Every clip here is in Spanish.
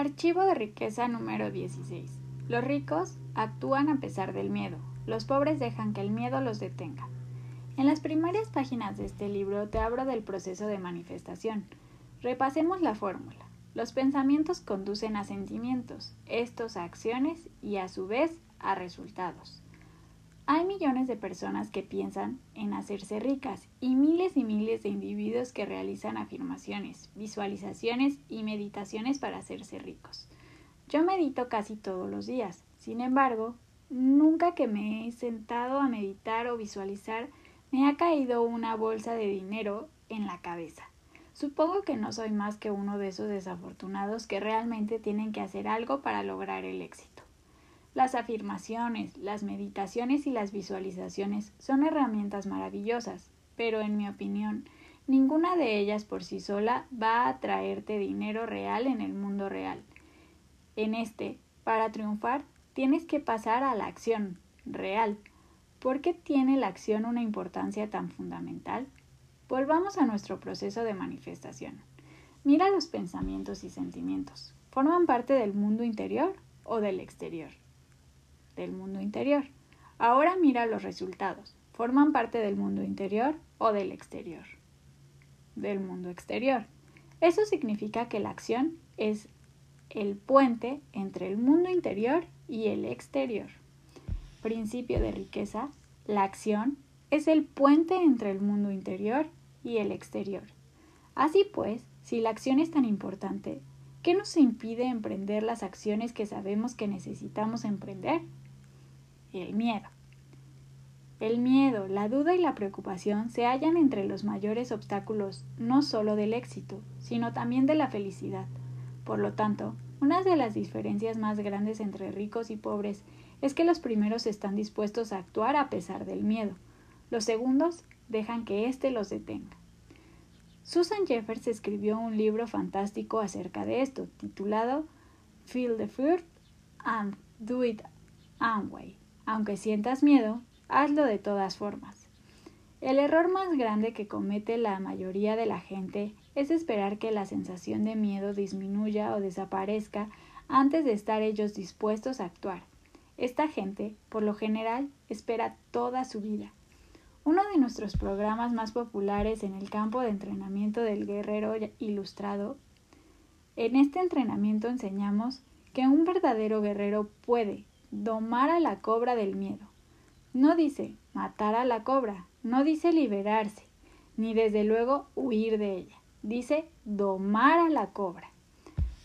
Archivo de riqueza número 16. Los ricos actúan a pesar del miedo. Los pobres dejan que el miedo los detenga. En las primeras páginas de este libro te hablo del proceso de manifestación. Repasemos la fórmula. Los pensamientos conducen a sentimientos, estos a acciones y a su vez a resultados. Hay millones de personas que piensan en hacerse ricas y miles y miles de individuos que realizan afirmaciones, visualizaciones y meditaciones para hacerse ricos. Yo medito casi todos los días, sin embargo, nunca que me he sentado a meditar o visualizar me ha caído una bolsa de dinero en la cabeza. Supongo que no soy más que uno de esos desafortunados que realmente tienen que hacer algo para lograr el éxito. Las afirmaciones, las meditaciones y las visualizaciones son herramientas maravillosas, pero en mi opinión, ninguna de ellas por sí sola va a traerte dinero real en el mundo real. En este, para triunfar, tienes que pasar a la acción real. ¿Por qué tiene la acción una importancia tan fundamental? Volvamos a nuestro proceso de manifestación. Mira los pensamientos y sentimientos. ¿Forman parte del mundo interior o del exterior? Del mundo interior. Ahora mira los resultados. ¿Forman parte del mundo interior o del exterior? Del mundo exterior. Eso significa que la acción es el puente entre el mundo interior y el exterior. Principio de riqueza. La acción es el puente entre el mundo interior y el exterior. Así pues, si la acción es tan importante, ¿qué nos impide emprender las acciones que sabemos que necesitamos emprender? El miedo. El miedo, la duda y la preocupación se hallan entre los mayores obstáculos no solo del éxito, sino también de la felicidad. Por lo tanto, una de las diferencias más grandes entre ricos y pobres es que los primeros están dispuestos a actuar a pesar del miedo. Los segundos dejan que éste los detenga. Susan Jeffers escribió un libro fantástico acerca de esto, titulado Feel the Fear and Do It Anyway. Aunque sientas miedo, hazlo de todas formas. El error más grande que comete la mayoría de la gente es esperar que la sensación de miedo disminuya o desaparezca antes de estar ellos dispuestos a actuar. Esta gente, por lo general, espera toda su vida. Uno de nuestros programas más populares en el campo de entrenamiento del guerrero ilustrado, en este entrenamiento enseñamos que un verdadero guerrero puede, domar a la cobra del miedo. No dice matar a la cobra, no dice liberarse, ni desde luego huir de ella. Dice domar a la cobra.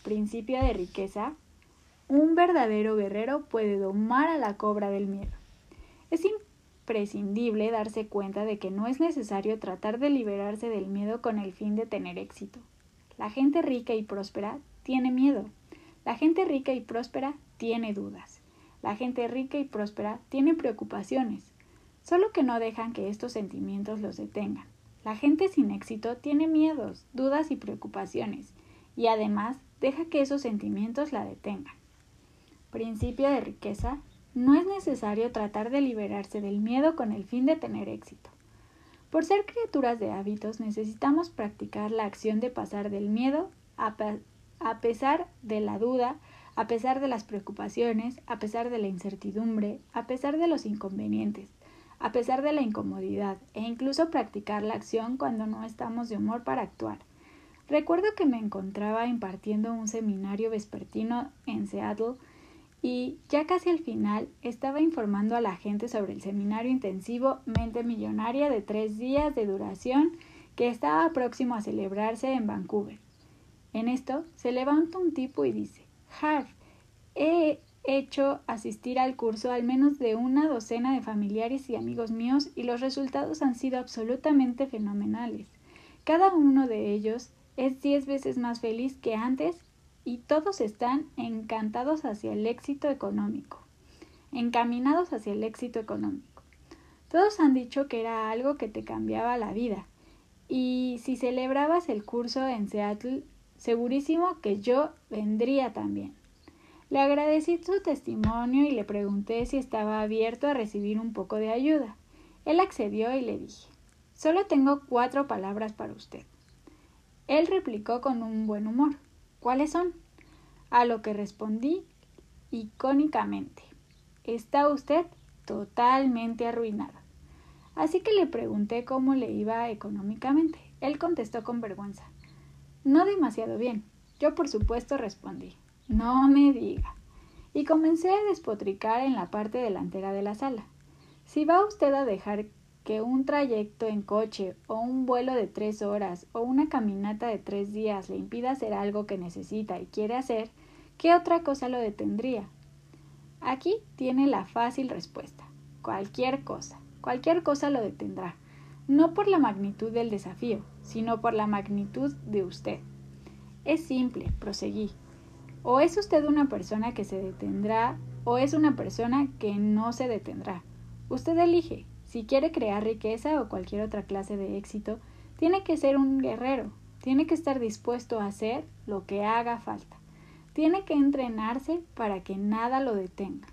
Principio de riqueza. Un verdadero guerrero puede domar a la cobra del miedo. Es imprescindible darse cuenta de que no es necesario tratar de liberarse del miedo con el fin de tener éxito. La gente rica y próspera tiene miedo. La gente rica y próspera tiene dudas. La gente rica y próspera tiene preocupaciones, solo que no dejan que estos sentimientos los detengan. La gente sin éxito tiene miedos, dudas y preocupaciones, y además deja que esos sentimientos la detengan. Principio de riqueza. No es necesario tratar de liberarse del miedo con el fin de tener éxito. Por ser criaturas de hábitos necesitamos practicar la acción de pasar del miedo a, a pesar de la duda a pesar de las preocupaciones, a pesar de la incertidumbre, a pesar de los inconvenientes, a pesar de la incomodidad e incluso practicar la acción cuando no estamos de humor para actuar. Recuerdo que me encontraba impartiendo un seminario vespertino en Seattle y ya casi al final estaba informando a la gente sobre el seminario intensivo Mente Millonaria de tres días de duración que estaba próximo a celebrarse en Vancouver. En esto se levanta un tipo y dice He hecho asistir al curso al menos de una docena de familiares y amigos míos y los resultados han sido absolutamente fenomenales. Cada uno de ellos es diez veces más feliz que antes y todos están encantados hacia el éxito económico, encaminados hacia el éxito económico. Todos han dicho que era algo que te cambiaba la vida. Y si celebrabas el curso en Seattle, segurísimo que yo vendría también. Le agradecí su testimonio y le pregunté si estaba abierto a recibir un poco de ayuda. Él accedió y le dije Solo tengo cuatro palabras para usted. Él replicó con un buen humor. ¿Cuáles son? A lo que respondí icónicamente, está usted totalmente arruinado. Así que le pregunté cómo le iba económicamente. Él contestó con vergüenza. No demasiado bien. Yo por supuesto respondí. No me diga. Y comencé a despotricar en la parte delantera de la sala. Si va usted a dejar que un trayecto en coche o un vuelo de tres horas o una caminata de tres días le impida hacer algo que necesita y quiere hacer, ¿qué otra cosa lo detendría? Aquí tiene la fácil respuesta. Cualquier cosa. Cualquier cosa lo detendrá. No por la magnitud del desafío, sino por la magnitud de usted. Es simple, proseguí. O es usted una persona que se detendrá o es una persona que no se detendrá. Usted elige. Si quiere crear riqueza o cualquier otra clase de éxito, tiene que ser un guerrero, tiene que estar dispuesto a hacer lo que haga falta. Tiene que entrenarse para que nada lo detenga.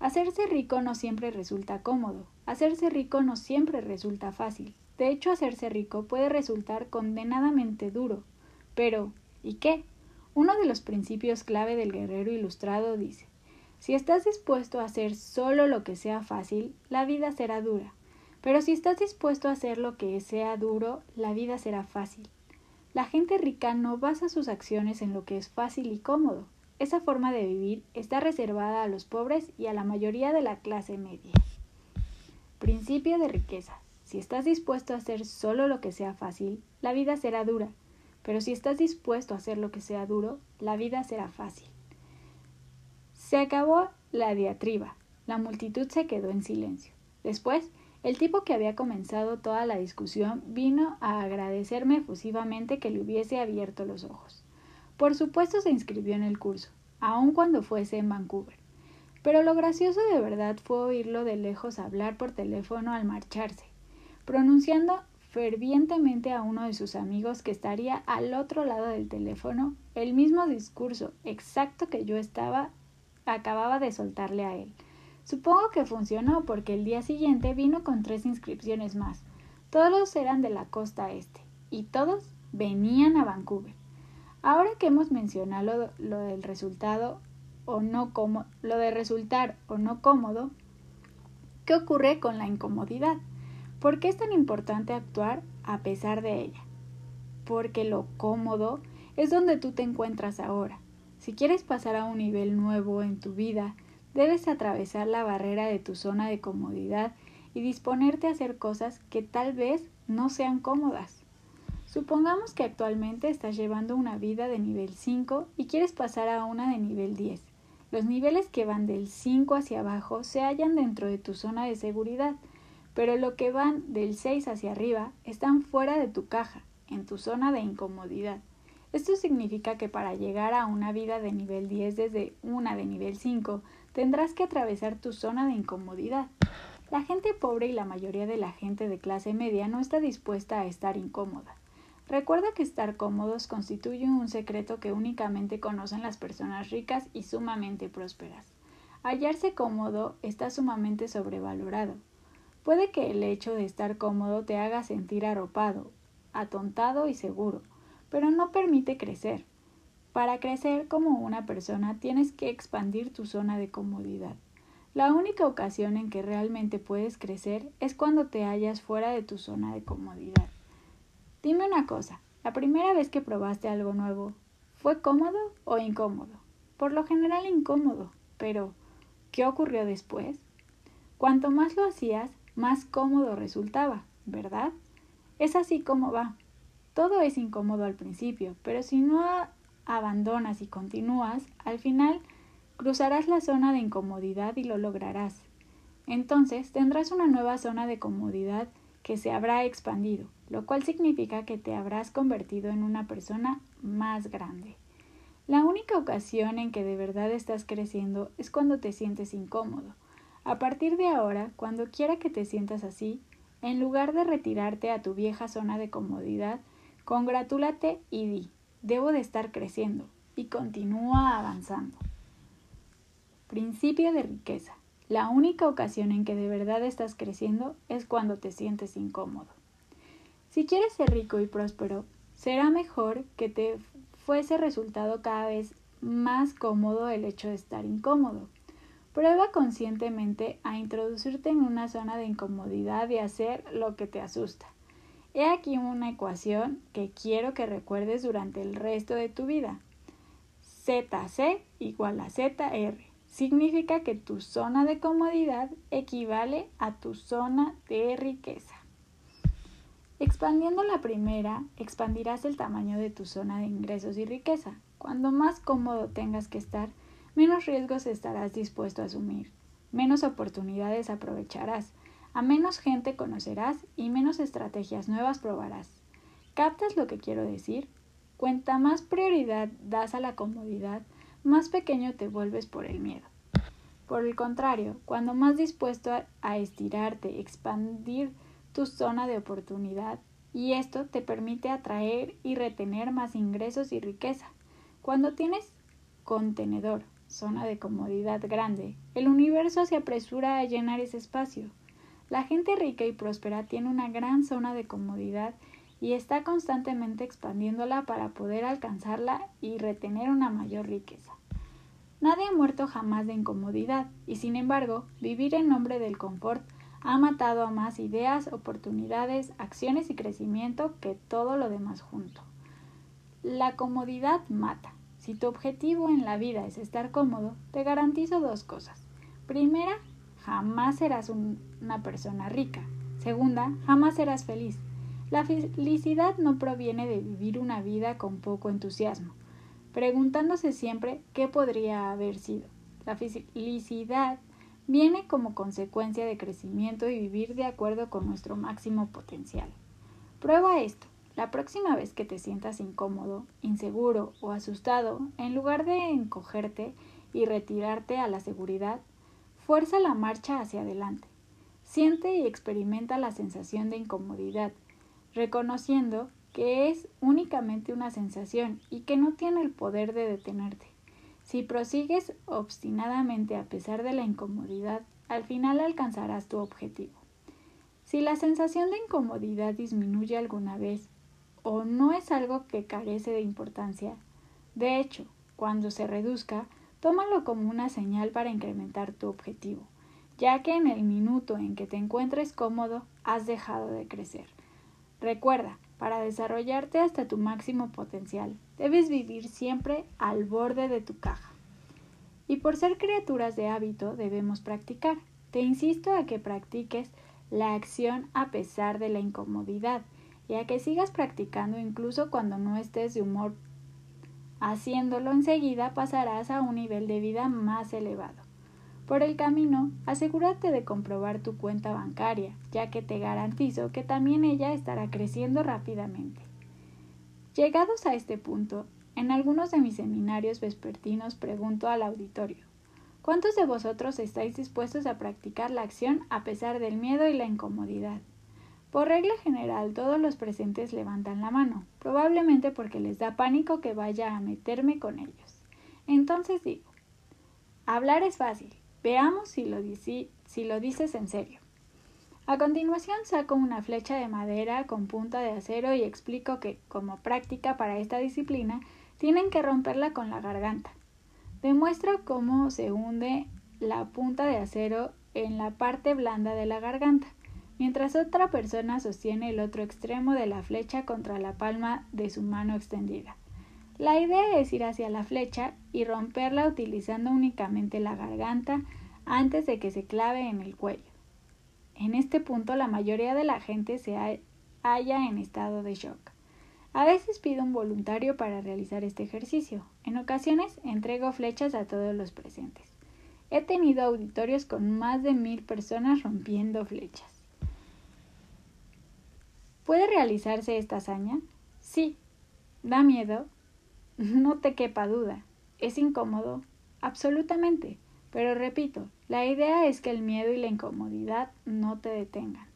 Hacerse rico no siempre resulta cómodo, hacerse rico no siempre resulta fácil. De hecho, hacerse rico puede resultar condenadamente duro. Pero, ¿y qué? Uno de los principios clave del guerrero ilustrado dice si estás dispuesto a hacer solo lo que sea fácil, la vida será dura. Pero si estás dispuesto a hacer lo que sea duro, la vida será fácil. La gente rica no basa sus acciones en lo que es fácil y cómodo. Esa forma de vivir está reservada a los pobres y a la mayoría de la clase media. Principio de riqueza. Si estás dispuesto a hacer solo lo que sea fácil, la vida será dura. Pero si estás dispuesto a hacer lo que sea duro, la vida será fácil. Se acabó la diatriba. La multitud se quedó en silencio. Después, el tipo que había comenzado toda la discusión vino a agradecerme efusivamente que le hubiese abierto los ojos. Por supuesto se inscribió en el curso, aun cuando fuese en Vancouver. Pero lo gracioso de verdad fue oírlo de lejos hablar por teléfono al marcharse, pronunciando fervientemente a uno de sus amigos que estaría al otro lado del teléfono el mismo discurso exacto que yo estaba acababa de soltarle a él. Supongo que funcionó porque el día siguiente vino con tres inscripciones más. Todos eran de la costa este y todos venían a Vancouver. Ahora que hemos mencionado lo, del resultado o no como, lo de resultar o no cómodo, ¿qué ocurre con la incomodidad? ¿Por qué es tan importante actuar a pesar de ella? Porque lo cómodo es donde tú te encuentras ahora. Si quieres pasar a un nivel nuevo en tu vida, debes atravesar la barrera de tu zona de comodidad y disponerte a hacer cosas que tal vez no sean cómodas. Supongamos que actualmente estás llevando una vida de nivel 5 y quieres pasar a una de nivel 10. Los niveles que van del 5 hacia abajo se hallan dentro de tu zona de seguridad, pero lo que van del 6 hacia arriba están fuera de tu caja, en tu zona de incomodidad. Esto significa que para llegar a una vida de nivel 10 desde una de nivel 5, tendrás que atravesar tu zona de incomodidad. La gente pobre y la mayoría de la gente de clase media no está dispuesta a estar incómoda. Recuerda que estar cómodos constituye un secreto que únicamente conocen las personas ricas y sumamente prósperas. Hallarse cómodo está sumamente sobrevalorado. Puede que el hecho de estar cómodo te haga sentir arropado, atontado y seguro, pero no permite crecer. Para crecer como una persona tienes que expandir tu zona de comodidad. La única ocasión en que realmente puedes crecer es cuando te hallas fuera de tu zona de comodidad. Dime una cosa, la primera vez que probaste algo nuevo, ¿fue cómodo o incómodo? Por lo general incómodo, pero ¿qué ocurrió después? Cuanto más lo hacías, más cómodo resultaba, ¿verdad? Es así como va. Todo es incómodo al principio, pero si no abandonas y continúas, al final cruzarás la zona de incomodidad y lo lograrás. Entonces tendrás una nueva zona de comodidad que se habrá expandido, lo cual significa que te habrás convertido en una persona más grande. La única ocasión en que de verdad estás creciendo es cuando te sientes incómodo. A partir de ahora, cuando quiera que te sientas así, en lugar de retirarte a tu vieja zona de comodidad, Congratúlate y di, debo de estar creciendo y continúa avanzando. Principio de riqueza. La única ocasión en que de verdad estás creciendo es cuando te sientes incómodo. Si quieres ser rico y próspero, será mejor que te fuese resultado cada vez más cómodo el hecho de estar incómodo. Prueba conscientemente a introducirte en una zona de incomodidad y hacer lo que te asusta. He aquí una ecuación que quiero que recuerdes durante el resto de tu vida. ZC igual a ZR. Significa que tu zona de comodidad equivale a tu zona de riqueza. Expandiendo la primera, expandirás el tamaño de tu zona de ingresos y riqueza. Cuando más cómodo tengas que estar, menos riesgos estarás dispuesto a asumir, menos oportunidades aprovecharás, a menos gente conocerás y menos estrategias nuevas probarás. ¿Captas lo que quiero decir? Cuenta más prioridad das a la comodidad, más pequeño te vuelves por el miedo. Por el contrario, cuando más dispuesto a estirarte, expandir tu zona de oportunidad, y esto te permite atraer y retener más ingresos y riqueza. Cuando tienes contenedor, zona de comodidad grande, el universo se apresura a llenar ese espacio. La gente rica y próspera tiene una gran zona de comodidad y está constantemente expandiéndola para poder alcanzarla y retener una mayor riqueza. Nadie ha muerto jamás de incomodidad y sin embargo, vivir en nombre del confort ha matado a más ideas, oportunidades, acciones y crecimiento que todo lo demás junto. La comodidad mata. Si tu objetivo en la vida es estar cómodo, te garantizo dos cosas. Primera, jamás serás una persona rica. Segunda, jamás serás feliz. La felicidad no proviene de vivir una vida con poco entusiasmo, preguntándose siempre qué podría haber sido. La felicidad viene como consecuencia de crecimiento y vivir de acuerdo con nuestro máximo potencial. Prueba esto. La próxima vez que te sientas incómodo, inseguro o asustado, en lugar de encogerte y retirarte a la seguridad, fuerza la marcha hacia adelante. Siente y experimenta la sensación de incomodidad, reconociendo que es únicamente una sensación y que no tiene el poder de detenerte. Si prosigues obstinadamente a pesar de la incomodidad, al final alcanzarás tu objetivo. Si la sensación de incomodidad disminuye alguna vez o no es algo que carece de importancia, de hecho, cuando se reduzca, tómalo como una señal para incrementar tu objetivo, ya que en el minuto en que te encuentres cómodo has dejado de crecer. Recuerda, para desarrollarte hasta tu máximo potencial, debes vivir siempre al borde de tu caja. Y por ser criaturas de hábito debemos practicar. Te insisto a que practiques la acción a pesar de la incomodidad y a que sigas practicando incluso cuando no estés de humor. Haciéndolo enseguida pasarás a un nivel de vida más elevado. Por el camino, asegúrate de comprobar tu cuenta bancaria, ya que te garantizo que también ella estará creciendo rápidamente. Llegados a este punto, en algunos de mis seminarios vespertinos pregunto al auditorio, ¿cuántos de vosotros estáis dispuestos a practicar la acción a pesar del miedo y la incomodidad? Por regla general, todos los presentes levantan la mano, probablemente porque les da pánico que vaya a meterme con ellos. Entonces digo, hablar es fácil, Veamos si lo, si lo dices en serio. A continuación saco una flecha de madera con punta de acero y explico que, como práctica para esta disciplina, tienen que romperla con la garganta. Demuestro cómo se hunde la punta de acero en la parte blanda de la garganta, mientras otra persona sostiene el otro extremo de la flecha contra la palma de su mano extendida. La idea es ir hacia la flecha y romperla utilizando únicamente la garganta antes de que se clave en el cuello. En este punto la mayoría de la gente se halla en estado de shock. A veces pido un voluntario para realizar este ejercicio. En ocasiones entrego flechas a todos los presentes. He tenido auditorios con más de mil personas rompiendo flechas. ¿Puede realizarse esta hazaña? Sí. ¿Da miedo? No te quepa duda. ¿Es incómodo? Absolutamente. Pero repito, la idea es que el miedo y la incomodidad no te detengan.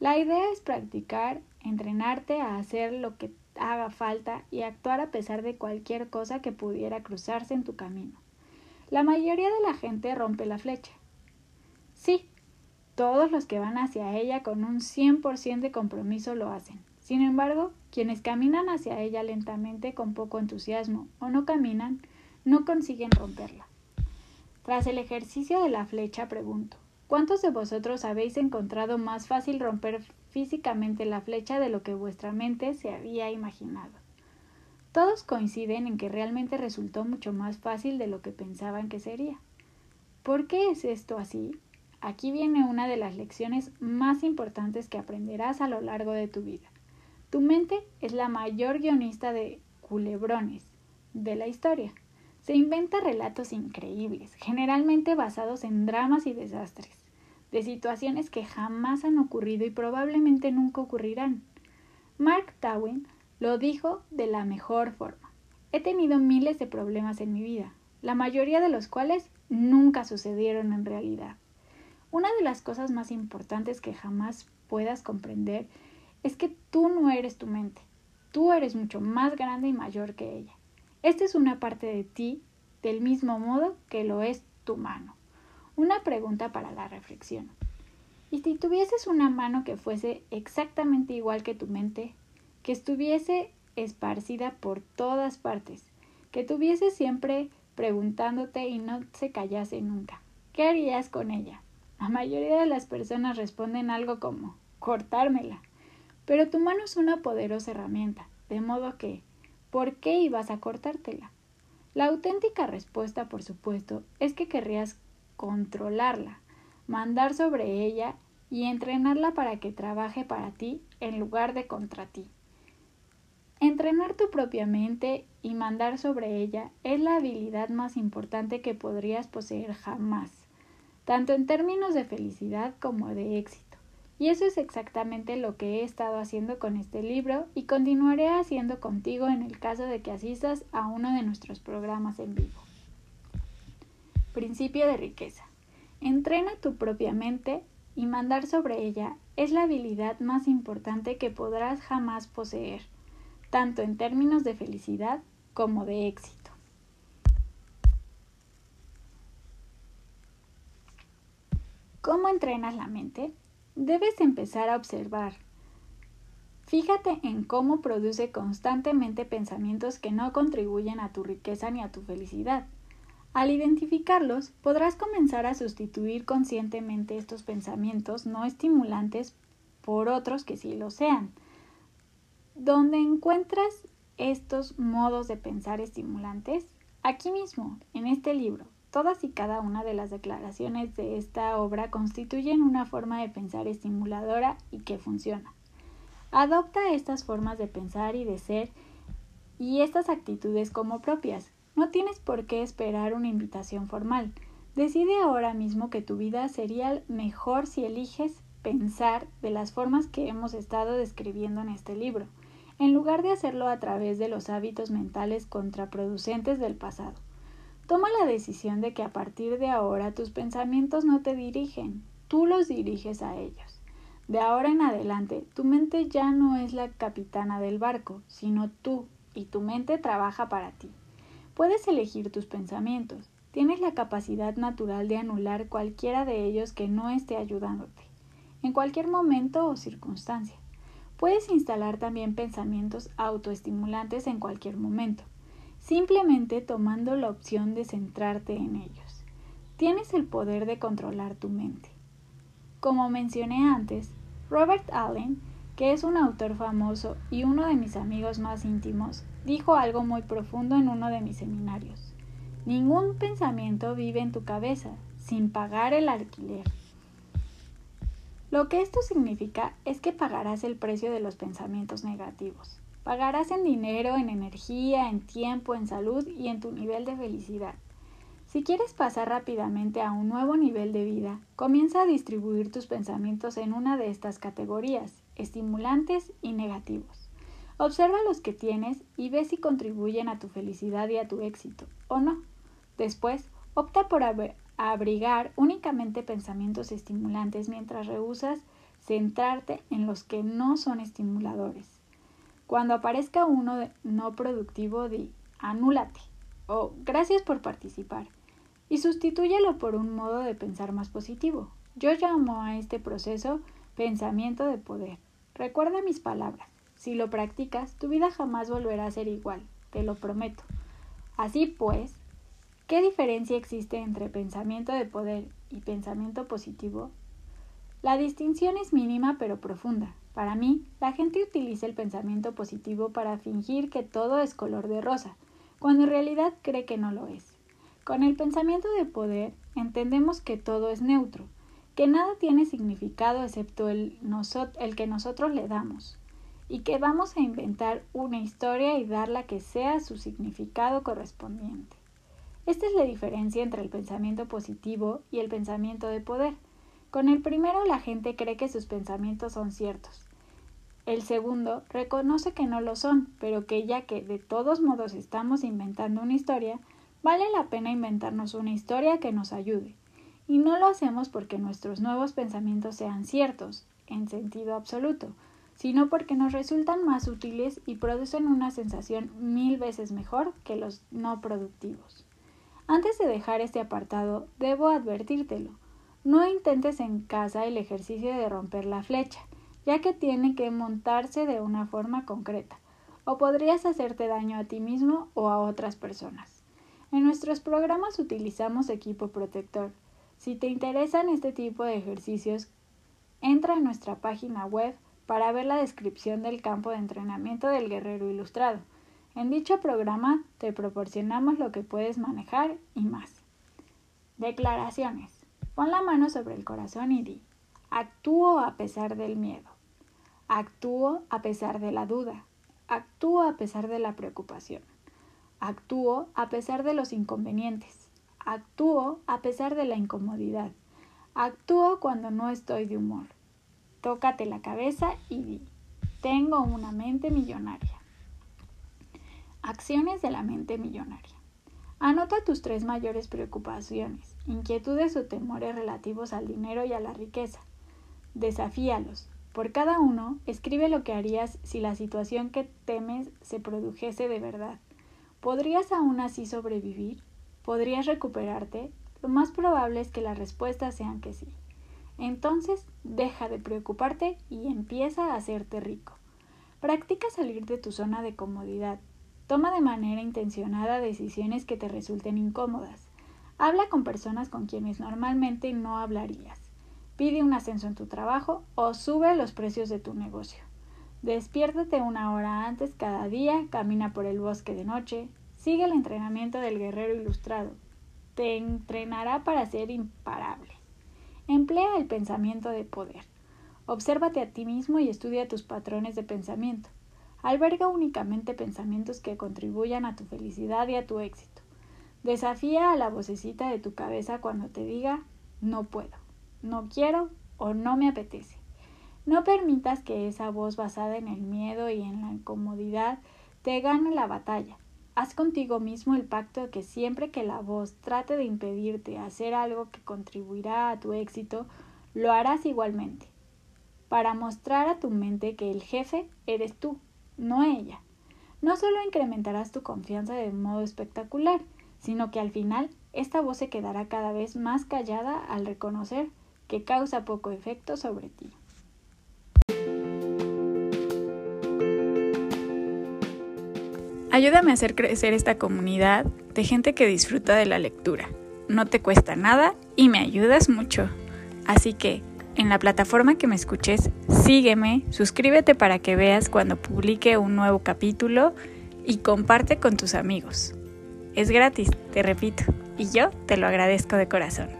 La idea es practicar, entrenarte a hacer lo que haga falta y actuar a pesar de cualquier cosa que pudiera cruzarse en tu camino. La mayoría de la gente rompe la flecha. Sí, todos los que van hacia ella con un 100% de compromiso lo hacen. Sin embargo, quienes caminan hacia ella lentamente con poco entusiasmo o no caminan, no consiguen romperla. Tras el ejercicio de la flecha pregunto, ¿cuántos de vosotros habéis encontrado más fácil romper físicamente la flecha de lo que vuestra mente se había imaginado? Todos coinciden en que realmente resultó mucho más fácil de lo que pensaban que sería. ¿Por qué es esto así? Aquí viene una de las lecciones más importantes que aprenderás a lo largo de tu vida. Tu mente es la mayor guionista de culebrones de la historia. Se inventa relatos increíbles, generalmente basados en dramas y desastres, de situaciones que jamás han ocurrido y probablemente nunca ocurrirán. Mark Twain lo dijo de la mejor forma. He tenido miles de problemas en mi vida, la mayoría de los cuales nunca sucedieron en realidad. Una de las cosas más importantes que jamás puedas comprender es que tú no eres tu mente, tú eres mucho más grande y mayor que ella. Esta es una parte de ti del mismo modo que lo es tu mano. Una pregunta para la reflexión. ¿Y si tuvieses una mano que fuese exactamente igual que tu mente, que estuviese esparcida por todas partes, que tuviese siempre preguntándote y no se callase nunca? ¿Qué harías con ella? La mayoría de las personas responden algo como cortármela. Pero tu mano es una poderosa herramienta, de modo que ¿Por qué ibas a cortártela? La auténtica respuesta, por supuesto, es que querrías controlarla, mandar sobre ella y entrenarla para que trabaje para ti en lugar de contra ti. Entrenar tu propia mente y mandar sobre ella es la habilidad más importante que podrías poseer jamás, tanto en términos de felicidad como de éxito. Y eso es exactamente lo que he estado haciendo con este libro y continuaré haciendo contigo en el caso de que asistas a uno de nuestros programas en vivo. Principio de riqueza. Entrena tu propia mente y mandar sobre ella es la habilidad más importante que podrás jamás poseer, tanto en términos de felicidad como de éxito. ¿Cómo entrenas la mente? debes empezar a observar. Fíjate en cómo produce constantemente pensamientos que no contribuyen a tu riqueza ni a tu felicidad. Al identificarlos, podrás comenzar a sustituir conscientemente estos pensamientos no estimulantes por otros que sí lo sean. ¿Dónde encuentras estos modos de pensar estimulantes? Aquí mismo, en este libro, Todas y cada una de las declaraciones de esta obra constituyen una forma de pensar estimuladora y que funciona. Adopta estas formas de pensar y de ser y estas actitudes como propias. No tienes por qué esperar una invitación formal. Decide ahora mismo que tu vida sería mejor si eliges pensar de las formas que hemos estado describiendo en este libro, en lugar de hacerlo a través de los hábitos mentales contraproducentes del pasado. Toma la decisión de que a partir de ahora tus pensamientos no te dirigen, tú los diriges a ellos. De ahora en adelante, tu mente ya no es la capitana del barco, sino tú, y tu mente trabaja para ti. Puedes elegir tus pensamientos, tienes la capacidad natural de anular cualquiera de ellos que no esté ayudándote, en cualquier momento o circunstancia. Puedes instalar también pensamientos autoestimulantes en cualquier momento simplemente tomando la opción de centrarte en ellos. Tienes el poder de controlar tu mente. Como mencioné antes, Robert Allen, que es un autor famoso y uno de mis amigos más íntimos, dijo algo muy profundo en uno de mis seminarios. Ningún pensamiento vive en tu cabeza sin pagar el alquiler. Lo que esto significa es que pagarás el precio de los pensamientos negativos. Pagarás en dinero, en energía, en tiempo, en salud y en tu nivel de felicidad. Si quieres pasar rápidamente a un nuevo nivel de vida, comienza a distribuir tus pensamientos en una de estas categorías, estimulantes y negativos. Observa los que tienes y ve si contribuyen a tu felicidad y a tu éxito, o no. Después, opta por abrigar únicamente pensamientos estimulantes mientras rehusas centrarte en los que no son estimuladores. Cuando aparezca uno no productivo, di anúlate o gracias por participar y sustitúyelo por un modo de pensar más positivo. Yo llamo a este proceso pensamiento de poder. Recuerda mis palabras. Si lo practicas, tu vida jamás volverá a ser igual, te lo prometo. Así pues, ¿Qué diferencia existe entre pensamiento de poder y pensamiento positivo? La distinción es mínima pero profunda. Para mí, la gente utiliza el pensamiento positivo para fingir que todo es color de rosa, cuando en realidad cree que no lo es. Con el pensamiento de poder entendemos que todo es neutro, que nada tiene significado excepto el, que nosotros le damos, y que vamos a inventar una historia y darla que sea su significado correspondiente. Esta es la diferencia entre el pensamiento positivo y el pensamiento de poder. Con el primero la gente cree que sus pensamientos son ciertos. El segundo reconoce que no lo son, pero que ya que de todos modos estamos inventando una historia, vale la pena inventarnos una historia que nos ayude. Y no lo hacemos porque nuestros nuevos pensamientos sean ciertos, en sentido absoluto, sino porque nos resultan más útiles y producen una sensación mil veces mejor que los no productivos. Antes de dejar este apartado, debo advertírtelo. No intentes en casa el ejercicio de romper la flecha, ya que tiene que montarse de una forma concreta, o podrías hacerte daño a ti mismo o a otras personas. En nuestros programas utilizamos equipo protector, si te interesan este tipo de ejercicios, entra a nuestra página web para ver la descripción del campo de entrenamiento del guerrero ilustrado. En dicho programa te proporcionamos lo que puedes manejar y más. Declaraciones. Pon la mano sobre el corazón y di, actúo a pesar del miedo, actúo a pesar de la duda, actúo a pesar de la preocupación, actúo a pesar de los inconvenientes, Actúo a pesar de la incomodidad. Actúo cuando no estoy de humor. Tócate la cabeza y di, tengo una mente millonaria. Acciones de la mente millonaria. Anota tus tres mayores preocupaciones, inquietudes o temores relativos al dinero y a la riqueza. Desafíalos. Por cada uno, escribe lo que harías si la situación que temes se produjese de verdad. ¿Podrías aún así sobrevivir? ¿Podrías recuperarte? Lo más probable es que las respuestas sean que sí. Entonces, deja de preocuparte y empieza a hacerte rico. Practica salir de tu zona de comodidad. Toma de manera intencionada decisiones que te resulten incómodas. Habla con personas con quienes normalmente no hablarías. Pide un ascenso en tu trabajo o sube los precios de tu negocio. Despiértate una hora antes cada día, camina por el bosque de noche, Sigue el entrenamiento del guerrero ilustrado. Te entrenará para ser imparable. Emplea el pensamiento de poder. Obsérvate a ti mismo y estudia tus patrones de pensamiento. Alberga únicamente pensamientos que contribuyan a tu felicidad y a tu éxito. Desafía a la vocecita de tu cabeza cuando te diga no puedo, no quiero o no me apetece. No permitas que esa voz basada en el miedo y en la incomodidad te gane la batalla. Haz contigo mismo el pacto de que siempre que la voz trate de impedirte hacer algo que contribuirá a tu éxito, lo harás igualmente, para mostrar a tu mente que el jefe eres tú, no ella. No solo incrementarás tu confianza de modo espectacular, sino que al final esta voz se quedará cada vez más callada al reconocer que causa poco efecto sobre ti. Ayúdame a hacer crecer esta comunidad de gente que disfruta de la lectura. No te cuesta nada y me ayudas mucho. Así que, en la plataforma que me escuches, sígueme, suscríbete para que veas cuando publique un nuevo capítulo y comparte con tus amigos. Es gratis, te repito, y yo te lo agradezco de corazón.